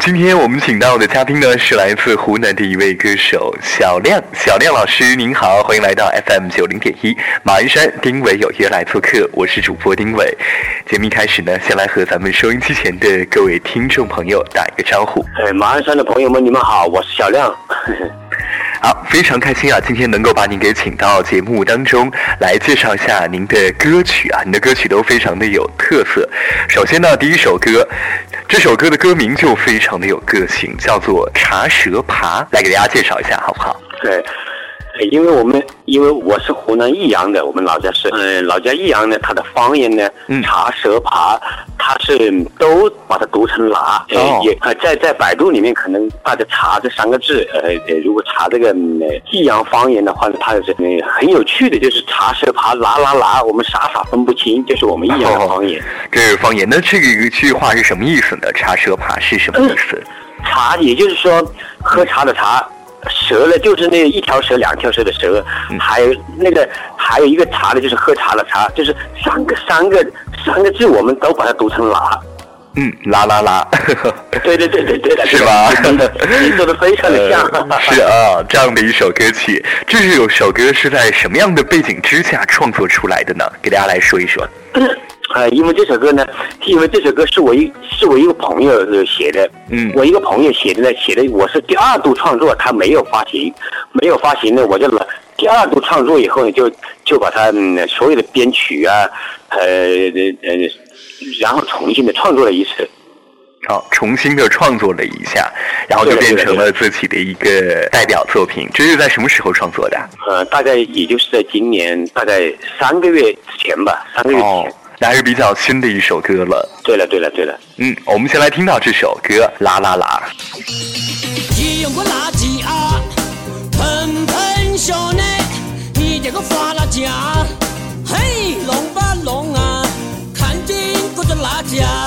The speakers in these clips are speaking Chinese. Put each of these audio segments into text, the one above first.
今天我们请到的嘉宾呢是来自湖南的一位歌手小亮，小亮老师您好，欢迎来到 FM 九零点一马鞍山丁伟有约来做客，我是主播丁伟。节目一开始呢，先来和咱们收音机前的各位听众朋友打一个招呼。哎，马鞍山的朋友们，你们好，我是小亮。好，非常开心啊！今天能够把您给请到节目当中来介绍一下您的歌曲啊，您的歌曲都非常的有特色。首先呢，第一首歌，这首歌的歌名就非常的有个性，叫做《茶蛇爬》，来给大家介绍一下好不好？对。因为我们因为我是湖南益阳的，我们老家是嗯，老家益阳呢，它的方言呢，茶蛇爬，它是都把它读成拿，呃，也呃在在百度里面可能大家查这三个字，呃，如果查这个益阳方言的话呢，它是很有趣的，就是茶蛇爬拿拿拿，我们傻傻分不清，就是我们益阳的方言。这是方言，那这个一句话是什么意思呢？茶蛇爬是什么意思？茶，也就是说喝茶的茶。蛇呢，就是那一条蛇、两条蛇的蛇，还有那个还有一个茶呢，就是喝茶的茶，就是三个三个三个字，我们都把它读成啦。嗯，啦啦啦。对对对对对的，是吧？你说的非常的像。是啊，这样的一首歌曲，这是首歌是在什么样的背景之下创作出来的呢？给大家来说一说。呃，因为这首歌呢，因为这首歌是我一是我一个朋友写的，嗯，我一个朋友写的呢，写的我是第二度创作，他没有发行，没有发行呢，我就第二度创作以后呢，就就把它所有的编曲啊，呃呃，然后重新的创作了一次，好，重新的创作了一下，然后就变成了自己的一个代表作品。这是在什么时候创作的？呃，大概也就是在今年大概三个月之前吧，三个月之前。那还是比较新的一首歌了。对了，对了，对了。嗯，我们先来听到这首歌，啦啦啦。你用过垃圾啊，喷喷小呢，你这个发了家，嘿，弄吧弄啊，看见过这垃圾啊，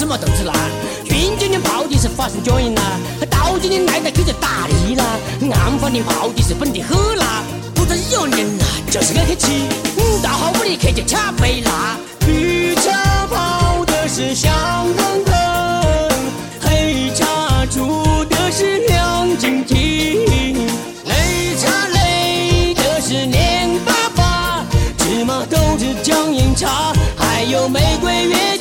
芝麻豆子啦，运今年泡的是花生椒盐啦，到今年来的可就大力啦，暗房的泡的是本地喝啦，不到一二年啦，就是爱客气，到好屋里去就恰杯啦，绿茶泡的是香喷喷，黑茶煮的是亮晶晶，擂茶擂的是黏巴巴，芝麻豆子姜盐茶，还有玫瑰月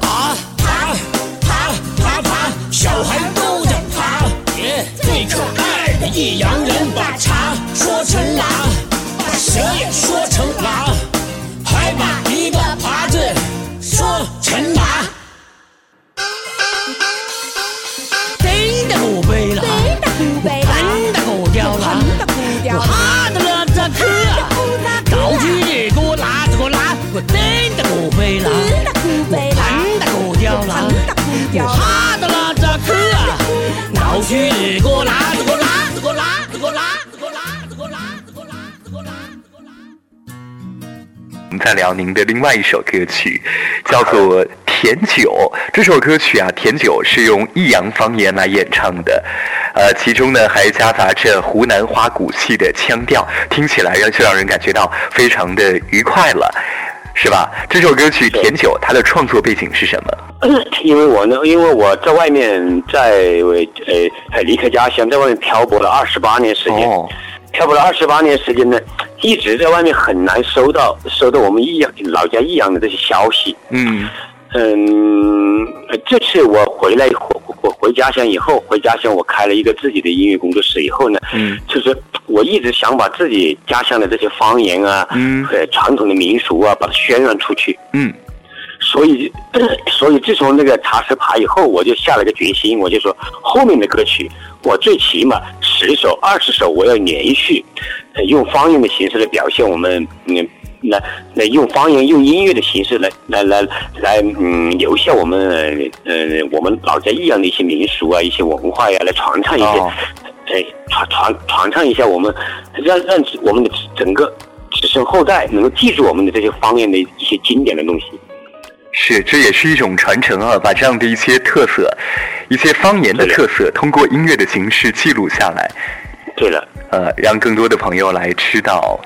啊爬爬爬爬，小孩都得爬。最可爱的益阳人把茶说成狼，把蛇也说成狼，还把一个爬字说成。们再聊您的另外一首歌曲，叫做《甜酒》。这首歌曲啊，《甜酒》是用益阳方言来演唱的，呃，其中呢还夹杂着湖南花鼓戏的腔调，听起来让就让人感觉到非常的愉快了，是吧？这首歌曲《甜酒》，它的创作背景是什么？因为我呢，因为我在外面在呃离开家乡，在外面漂泊了二十八年时间。哦，漂泊了二十八年时间呢，一直在外面很难收到收到我们益阳老家益阳的这些消息。嗯嗯，呃这次我回来回我回家乡以后，回家乡我开了一个自己的音乐工作室以后呢，嗯就是我一直想把自己家乡的这些方言啊，嗯呃传统的民俗啊，把它宣扬出去。嗯所以，所以自从那个茶石牌以后，我就下了个决心，我就说后面的歌曲，我最起码十首、二十首，我要连续，呃，用方言的形式来表现我们，嗯，来来用方言、用音乐的形式来来来来，嗯，留下我们，呃，我们老家益阳的一些民俗啊、一些文化呀，来传唱一些，哦哎，传传传唱一下我们，让让我们的整个子孙后代能够记住我们的这些方言的一些经典的东西。是，这也是一种传承啊，把这样的一些特色、一些方言的特色，通过音乐的形式记录下来。对了。呃，让更多的朋友来知道，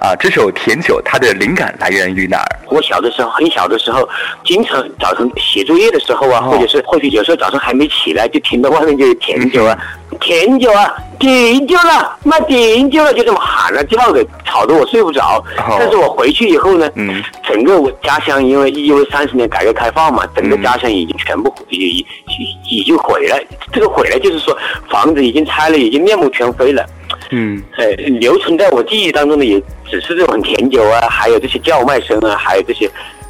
啊，这首《甜酒》它的灵感来源于哪儿？我小的时候，很小的时候，经常早晨写作业的时候啊，哦或者是或许有时候早上还没起来，就听到外面就有甜酒啊，甜酒啊，甜酒了，卖甜酒了，就这么喊了叫的，吵得我睡不着。哦但是我回去以后呢，嗯整个我家乡因为因为三十年改革开放嘛，整个家乡已经全部已已已已经毁了。这个毁了就是说房子已经拆了，已经面目全非了。嗯呃，留存在我记忆当中的也只是这种甜酒啊，还有这些叫卖声啊，还有这些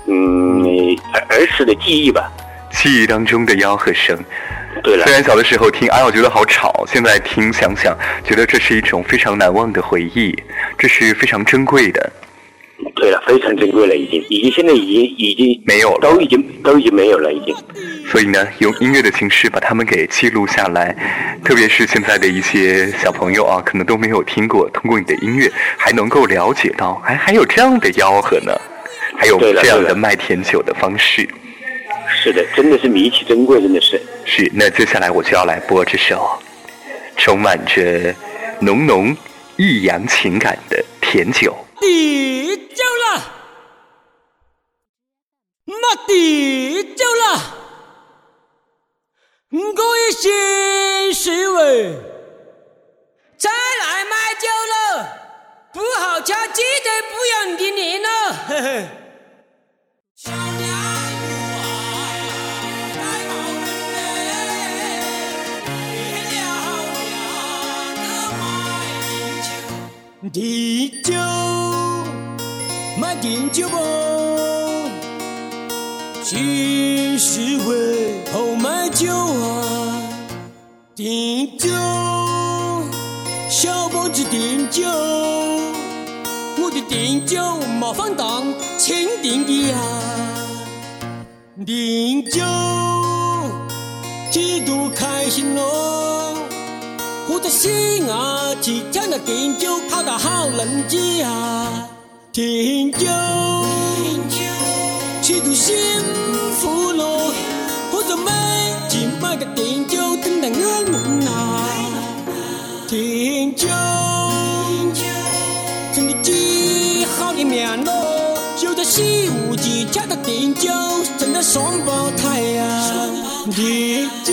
嗯儿儿时的记忆吧。记忆当中的吆喝声。对了虽，然小的时候听，哎，我觉得好吵，现在听想想，觉得这是一种非常难忘的回忆，这是非常珍贵的。对了，非常珍贵了，已经，已经现在已经已经没有了都已经都已经没有了，已经。所以呢，用音乐的形式把它们给记录下来，特别是现在的一些小朋友啊，可能都没有听过，通过你的音乐还能够了解到，哎，还有这样的吆喝呢，还有这样的卖甜酒的方式。是的，真的是弥奇珍贵，真的是。是，那接下来我就要来播这首充满着浓浓益阳情感的甜酒。地酒了，那地酒了，我也先是喂，再来买酒了，不好吃记得不要你念了，嘿嘿。甜酒买甜酒不，就是为后买酒啊。甜酒小包子甜酒，我的甜酒没放糖，清甜的啊。甜酒几度开心咯。这西安几家的甜酒泡得好人家啊甜酒甜酒吃出幸福路我说美酒美的甜酒等待我们呐甜酒甜酒真的几好的面咯就在西湖几家的甜酒真的双胞胎啊甜酒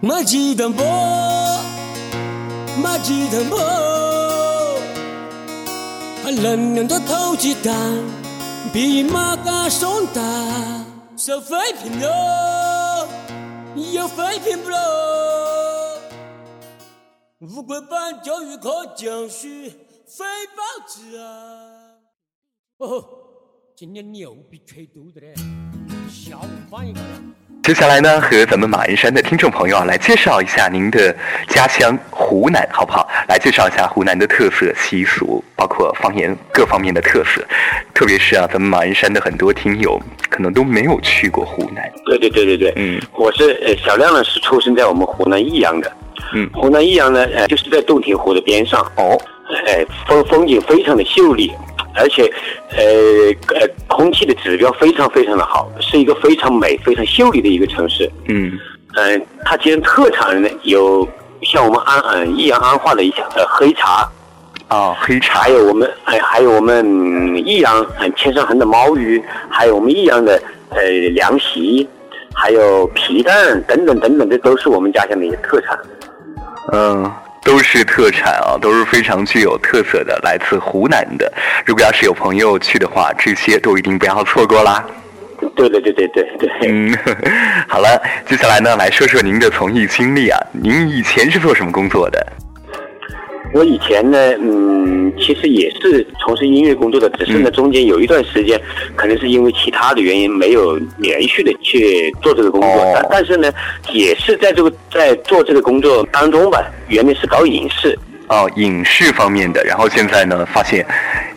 买鸡蛋不，买鸡蛋不。冷冷的投鸡蛋比马嘎松大，收废品喽，有废品不喽？乌龟班教育课讲述废报纸啊！哦，今年牛逼吹肚的嘞，下午翻一个。接下来呢，和咱们马鞍山的听众朋友啊，来介绍一下您的家乡湖南，好不好？来介绍一下湖南的特色习俗，包括方言各方面的特色。特别是啊，咱们马鞍山的很多听友可能都没有去过湖南。对对对对对，嗯，我是呃小亮呢，是出生在我们湖南益阳的，嗯湖南益阳呢，呃，就是在洞庭湖的边上，哦，哎，风风景非常的秀丽，而且呃呃，空气的指标非常非常的好，是一个非常美、非常秀丽的一个城市。嗯嗯、它其实特产呢有像我们安嗯益阳安化的一些呃黑茶，哦，黑茶还有我们还还有我们嗯益阳嗯千山横的毛鱼，还有我们益阳的呃凉席，还有皮蛋等等等等，这都是我们家乡的一些特产。嗯，都是特产啊，都是非常具有特色的，来自湖南的。如果要是有朋友去的话，这些都一定不要错过啦。对对对对对对。嗯，好了，接下来呢，来说说您的从艺经历啊。您以前是做什么工作的？我以前呢，嗯，其实也是从事音乐工作的，只是呢，中间有一段时间，可能是因为其他的原因，没有连续的去做这个工作。哦但但是呢，也是在这个在做这个工作当中吧，原来是搞影视，哦，影视方面的。然后现在呢，发现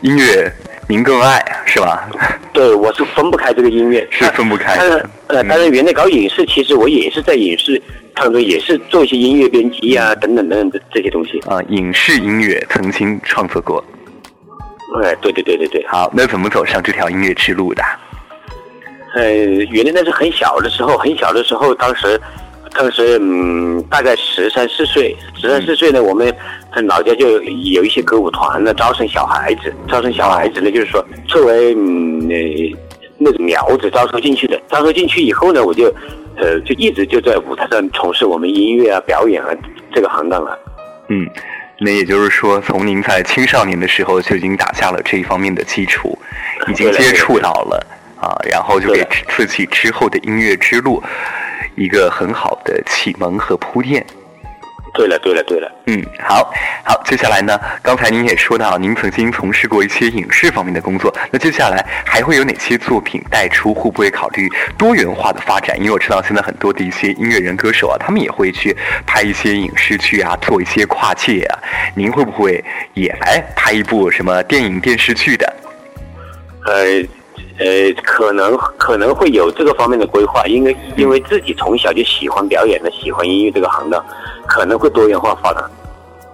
音乐您更爱，是吧？对我是分不开这个音乐，是分不开呃，嗯当然，原来搞影视，其实我也是在影视当中也是做一些音乐编辑啊，等等等等这这些东西。啊，影视音乐曾经创作过。哎，对对对对对。好，那怎么走上这条音乐之路的？呃，原来那是很小的时候，很小的时候，当时，当时嗯，大概十三四岁，十三四岁呢，我们呃老家就有一些歌舞团呢，招生小孩子，招生小孩子呢，就是说作为嗯呃那种苗子招收进去的，招收进去以后呢，我就呃就一直就在舞台上从事我们音乐啊、表演啊这个行当了。嗯，那也就是说，从您在青少年的时候就已经打下了这一方面的基础，已经接触到了啊，然后就给自己之后的音乐之路一个很好的启蒙和铺垫。对了，对了，对了。嗯，好，好，接下来呢，刚才您也说到，您曾经从事过一些影视方面的工作，那接下来还会有哪些作品带出？会不会考虑多元化的发展？因为我知道现在很多的一些音乐人、歌手啊，他们也会去拍一些影视剧啊，做一些跨界啊。您会不会也来拍一部什么电影、电视剧的？呃呃，可能可能会有这个方面的规划，因为因为自己从小就喜欢表演的，喜欢音乐这个行当，可能会多元化发展。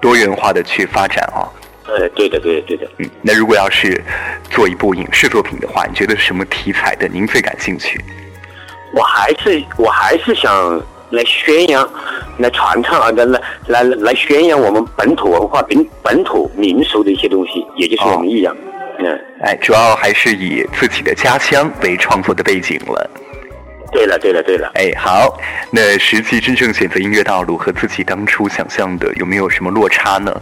多元化的去发展啊。呃，对的，对的，对的。嗯，那如果要是做一部影视作品的话，你觉得什么题材的您最感兴趣？我还是我还是想来宣扬、来传唱啊，来来来来宣扬我们本土文化、本本土民俗的一些东西，也就是我们益阳。嗯，哎，主要还是以自己的家乡为创作的背景了。对了，对了，对了。哎，好，那实际真正选择音乐道路和自己当初想象的有没有什么落差呢？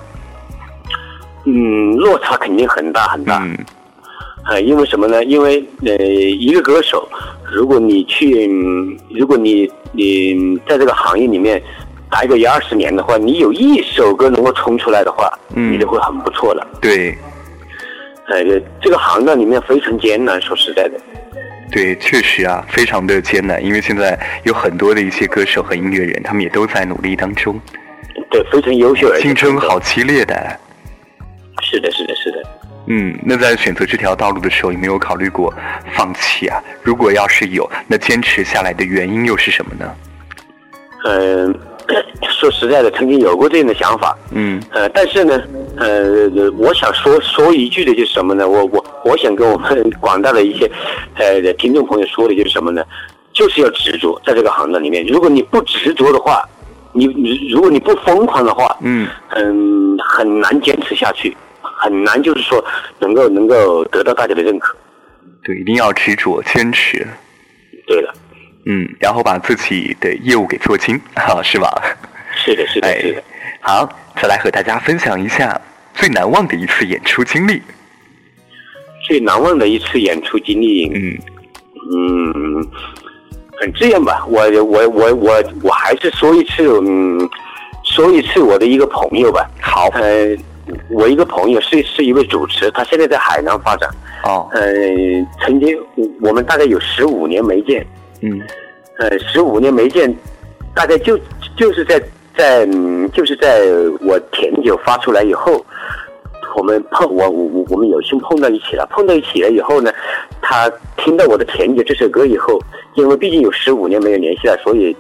嗯，落差肯定很大很大。嗯啊，因为什么呢？因为呃，一个歌手，如果你去，嗯如果你你在这个行业里面，待个一二十年的话，你有一首歌能够冲出来的话，你就会很不错了。对，呃，这个行当里面非常艰难，说实在的。对，确实啊，非常的艰难，因为现在有很多的一些歌手和音乐人，他们也都在努力当中。对，非常优秀，竞争好激烈的。是的，是的，是的。嗯，那在选择这条道路的时候，有没有考虑过放弃啊？如果要是有，那坚持下来的原因又是什么呢？嗯，说实在的，曾经有过这样的想法。嗯。呃，但是呢，呃，我想说说一句的就是什么呢？我我我想跟我们广大的一些呃听众朋友说的就是什么呢？就是要执着在这个行当里面。如果你不执着的话，你你如果你不疯狂的话，嗯嗯，很难坚持下去，很难就是说能够能够得到大家的认可。对，一定要执着坚持。对了。嗯，然后把自己的业务给做精，哈，是吧？是的，是的，是的。好，再来和大家分享一下最难忘的一次演出经历。最难忘的一次演出经历，嗯嗯，很这样吧，我我我我我还是说一次，嗯，说一次我的一个朋友吧。好，呃，我一个朋友是是一位主持，他现在在海南发展。哦，呃，曾经我们大概有十五年没见。嗯，呃，十五年没见，大概就就是在在就是在我甜酒发出来以后，我们碰我我我们有幸碰到一起了。碰到一起了以后呢，他听到我的甜酒这首歌以后，因为毕竟有十五年没有联系了，所以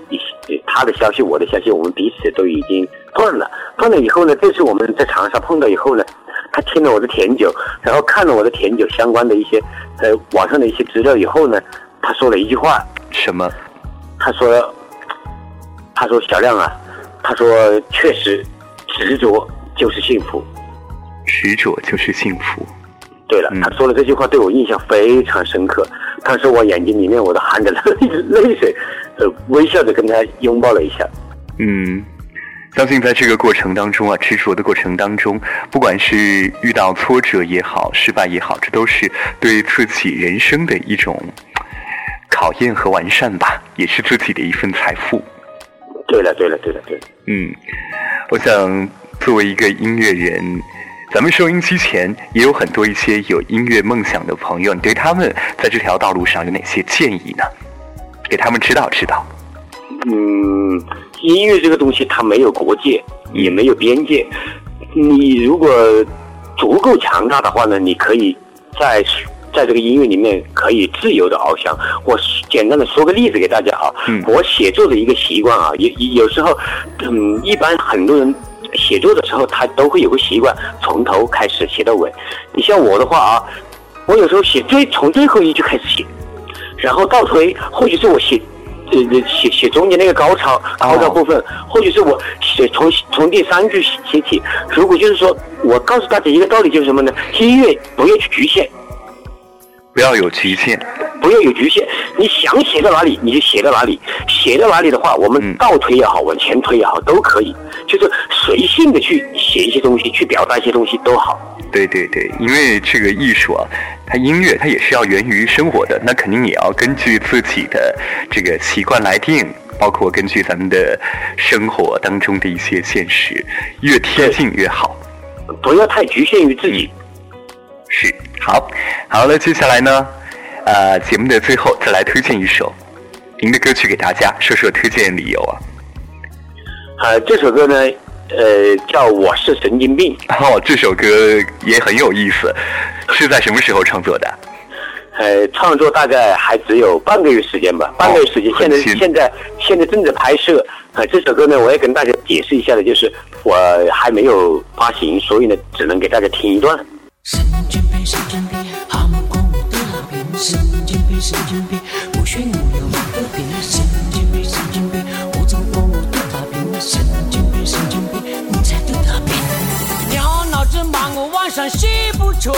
他的消息我的消息我们彼此都已经断了。断了以后呢，这次我们在长沙碰到以后呢，他听了我的甜酒，然后看了我的甜酒相关的一些呃网上的一些资料以后呢，他说了一句话。什么？他说：“他说小亮啊，他说确实，执着就是幸福，执着就是幸福。”对了，他说了这句话对我印象非常深刻。当时我眼睛里面我都含着泪泪水，呃，微笑着跟他拥抱了一下。嗯，相信在这个过程当中啊，执着的过程当中，不管是遇到挫折也好，失败也好，这都是对自己人生的一种。考验和完善吧，也是自己的一份财富。对了，对了，对了，对。嗯，我想作为一个音乐人，咱们收音机前也有很多一些有音乐梦想的朋友，你对他们在这条道路上有哪些建议呢？给他们指导指导。嗯，音乐这个东西它没有国界，也没有边界。你如果足够强大的话呢，你可以在。在这个音乐里面可以自由的翱翔。我简单的说个例子给大家啊，我写作的一个习惯啊，有有时候，嗯，一般很多人写作的时候他都会有个习惯，从头开始写到尾。你像我的话啊，我有时候写最从最后一句开始写，然后倒推，或许是我写呃写写中间那个高潮高潮部分，或者是我写从从第三句写起。如果就是说我告诉大家一个道理，就是什么呢？音乐不要去局限。不要有局限，不要有局限。你想写到哪里，你就写到哪里。写到哪里的话，我们倒推也好，往前推也好，都可以。就是随性的去写一些东西，去表达一些东西都好。对对对，因为这个艺术啊，它音乐它也是要源于生活的，那肯定也要根据自己的这个习惯来定，包括根据咱们的生活当中的一些现实，越贴近越好。不要太局限于自己。是好，好了，接下来呢，呃，节目的最后再来推荐一首您的歌曲给大家，说说推荐理由啊。呃，这首歌呢，呃，叫《我是神经病》。哦，这首歌也很有意思，是在什么时候创作的？呃，创作大概还只有半个月时间吧，半个月时间。现在现在现在正在拍摄。呃，这首歌呢，我也跟大家解释一下的，就是我还没有发行，所以呢，只能给大家听一段。神经病，神经病，哈姆光我的那边。神经病，神经病，不许我有我的病。神经病，神经病，我走过我的大病。神经病，神经病，你才得大病。鸟脑子忙，我晚上睡不着。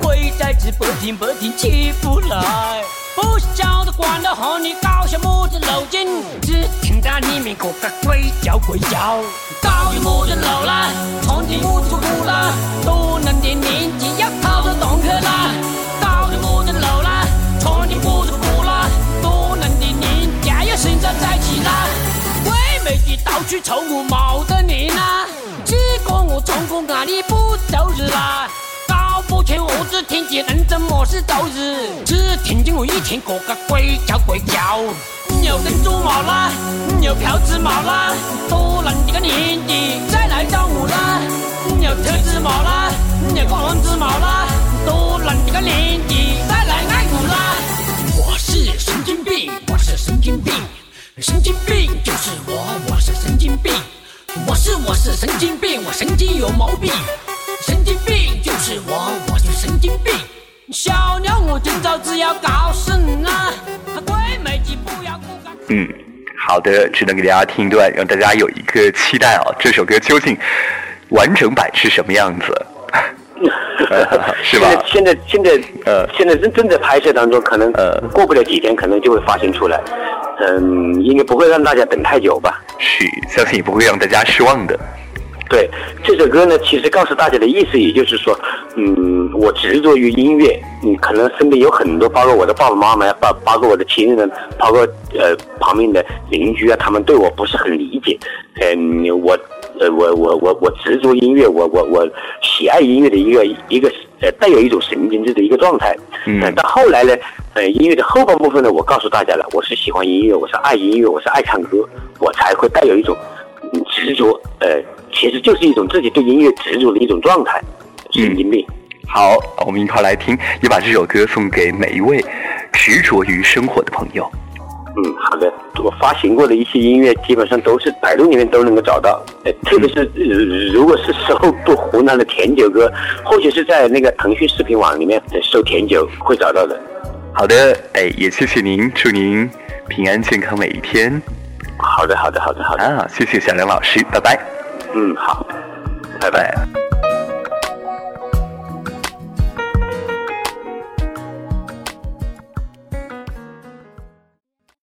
鬼在直播间，不停起不来。不晓得关了后你搞些么子路径，只听到里面个个鬼叫鬼叫。搞些么子路啦，唱的么子歌啦，多能的年纪要跑到洞去啦。搞些么子路啦，唱的么子歌啦，多能的年纪要现在在起啦。鬼魅的到处去凑我冇得练啦。结果我从过哪里不走日啦？搞不清我只听见人怎么是走日，只听见我一天个个鬼叫鬼叫。有珍珠毛啦，有票子毛啦，多难的个年纪再来跳舞啦。有车子毛啦，有房子毛啦，多难的个年纪再来爱我啦。我是神经病，我是神经病，神经病就是我，我是神经病。我是我是神经病，我神经有毛病。神经病就是我，我就神经病。小鸟我今早只要告诉你啊，嗯，好的，只能给大家听一段，让大家有一个期待啊。这首歌究竟完整版是什么样子？是吧？现在现在呃，现在正正在拍摄当中，可能呃，过不了几天，可能就会发行出来。嗯，应该不会让大家等太久吧？是，相信也不会让大家失望的。对这首歌呢，其实告诉大家的意思，也就是说，嗯，我执着于音乐。嗯可能身边有很多，包括我的爸爸妈妈呀，包包括我的亲人，包括呃旁边的邻居啊，他们对我不是很理解。嗯，我呃我我我我执着音乐，我我我喜爱音乐的一个一个呃带有一种神经质的一个状态。嗯。到后来呢，呃，音乐的后半部分呢，我告诉大家了，我是喜欢音乐，我是爱音乐，我是爱唱歌，我才会带有一种执着，呃。其实就是一种自己对音乐执着的一种状态，神经病。好，我们一块来听，也把这首歌送给每一位执着于生活的朋友。嗯，好的。我发行过的一些音乐，基本上都是百度里面都能够找到。呃，特别是如果是搜不湖南的甜酒歌，或许是在那个腾讯视频网里面搜甜酒，会找到的。好的，哎，也谢谢您，祝您平安健康每一天。好的，好的，好的，好的。啊，谢谢小梁老师，拜拜。嗯，好，拜拜。